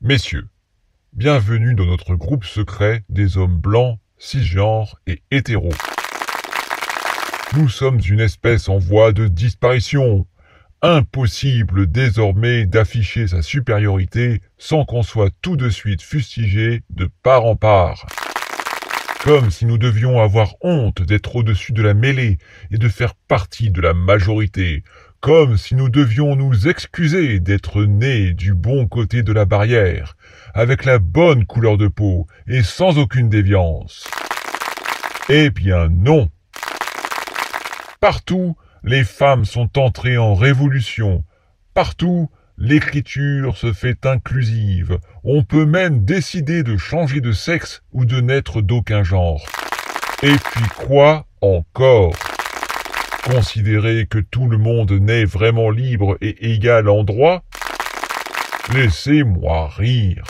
Messieurs, bienvenue dans notre groupe secret des hommes blancs, cisgenres et hétéros. Nous sommes une espèce en voie de disparition. Impossible désormais d'afficher sa supériorité sans qu'on soit tout de suite fustigé de part en part. Comme si nous devions avoir honte d'être au-dessus de la mêlée et de faire partie de la majorité, comme si nous devions nous excuser d'être nés du bon côté de la barrière, avec la bonne couleur de peau et sans aucune déviance. Eh bien non. Partout, les femmes sont entrées en révolution. Partout, l'écriture se fait inclusive. On peut même décider de changer de sexe ou de naître d'aucun genre. Et puis quoi encore? Considérer que tout le monde naît vraiment libre et égal en droit Laissez-moi rire.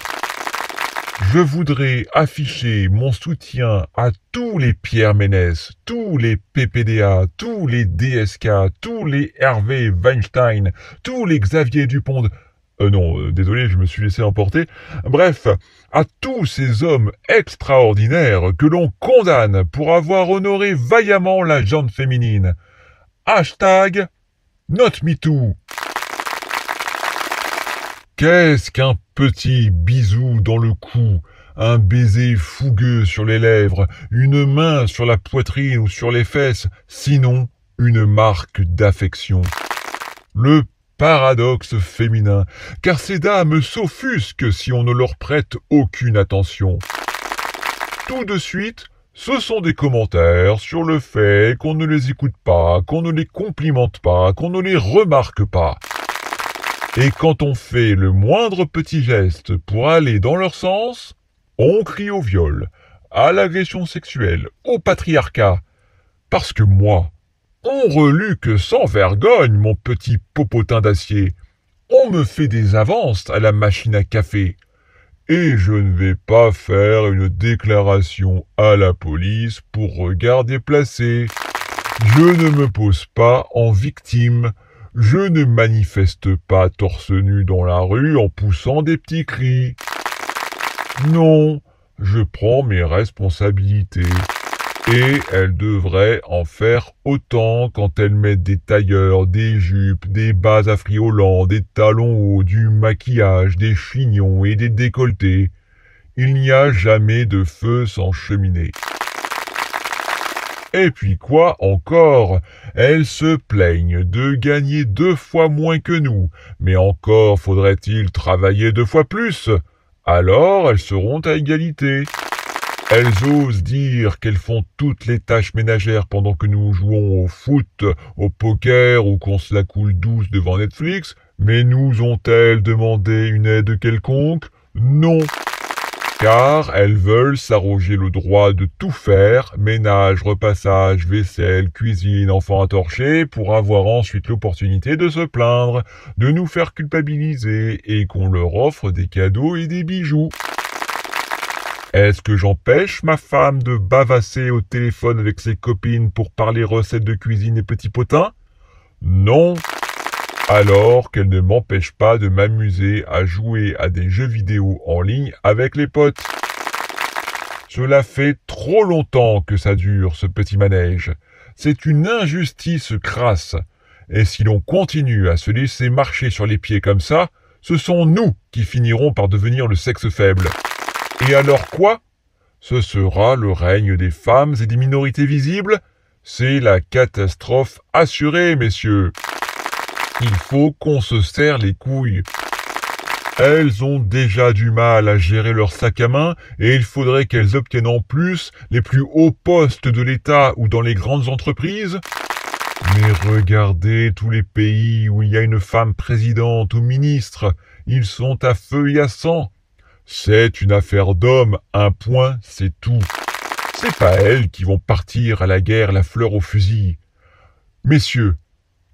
Je voudrais afficher mon soutien à tous les Pierre Ménès, tous les PPDA, tous les DSK, tous les Hervé Weinstein, tous les Xavier Dupont. Euh, non, euh, désolé, je me suis laissé emporter. Bref, à tous ces hommes extraordinaires que l'on condamne pour avoir honoré vaillamment la jante féminine. Hashtag NotMeToo. Qu'est-ce qu'un petit bisou dans le cou, un baiser fougueux sur les lèvres, une main sur la poitrine ou sur les fesses, sinon une marque d'affection. Le paradoxe féminin, car ces dames s'offusquent si on ne leur prête aucune attention. Tout de suite, ce sont des commentaires sur le fait qu'on ne les écoute pas, qu'on ne les complimente pas, qu'on ne les remarque pas. Et quand on fait le moindre petit geste pour aller dans leur sens, on crie au viol, à l'agression sexuelle, au patriarcat. Parce que moi, on reluque sans vergogne mon petit popotin d'acier. On me fait des avances à la machine à café. Et je ne vais pas faire une déclaration à la police pour regard déplacé. Je ne me pose pas en victime. Je ne manifeste pas torse nu dans la rue en poussant des petits cris. Non, je prends mes responsabilités. Et elle devrait en faire autant quand elle met des tailleurs, des jupes, des bas affriolants, des talons hauts, du maquillage, des chignons et des décolletés. Il n'y a jamais de feu sans cheminée. Et puis quoi encore? Elles se plaignent de gagner deux fois moins que nous, mais encore faudrait-il travailler deux fois plus. Alors elles seront à égalité. Elles osent dire qu'elles font toutes les tâches ménagères pendant que nous jouons au foot, au poker ou qu'on se la coule douce devant Netflix, mais nous ont-elles demandé une aide quelconque? Non car elles veulent s'arroger le droit de tout faire, ménage, repassage, vaisselle, cuisine, enfants à torcher, pour avoir ensuite l'opportunité de se plaindre, de nous faire culpabiliser et qu'on leur offre des cadeaux et des bijoux. Est-ce que j'empêche ma femme de bavasser au téléphone avec ses copines pour parler recettes de cuisine et petits potins? Non alors qu'elle ne m'empêche pas de m'amuser à jouer à des jeux vidéo en ligne avec les potes. Cela fait trop longtemps que ça dure, ce petit manège. C'est une injustice crasse. Et si l'on continue à se laisser marcher sur les pieds comme ça, ce sont nous qui finirons par devenir le sexe faible. Et alors quoi? Ce sera le règne des femmes et des minorités visibles? C'est la catastrophe assurée, messieurs. Il faut qu'on se serre les couilles. Elles ont déjà du mal à gérer leur sac à main et il faudrait qu'elles obtiennent en plus les plus hauts postes de l'État ou dans les grandes entreprises. Mais regardez tous les pays où il y a une femme présidente ou ministre, ils sont à feu et à sang. C'est une affaire d'homme, un point, c'est tout. C'est pas elles qui vont partir à la guerre la fleur au fusil. Messieurs,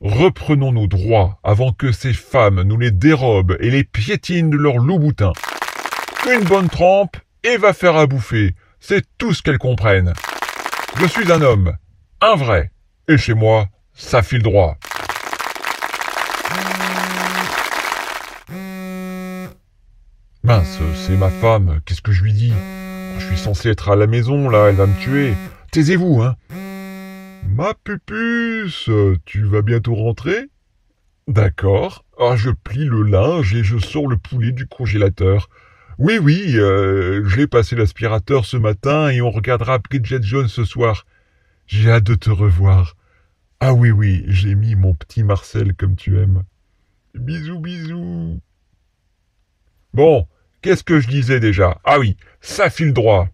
Reprenons nos droits avant que ces femmes nous les dérobent et les piétinent de leur loup-boutin. Une bonne trempe et va faire à bouffer. C'est tout ce qu'elles comprennent. Je suis un homme, un vrai, et chez moi, ça file droit. C'est ma femme, qu'est-ce que je lui dis? Je suis censé être à la maison, là, elle va me tuer. Taisez-vous, hein Ma pupuce, tu vas bientôt rentrer? D'accord. Ah, je plie le linge et je sors le poulet du congélateur. Oui, oui, euh, j'ai passé l'aspirateur ce matin et on regardera Bridget Jones ce soir. J'ai hâte de te revoir. Ah oui, oui, j'ai mis mon petit Marcel comme tu aimes. Bisous, bisous. Bon, qu'est-ce que je disais déjà? Ah oui, ça file droit.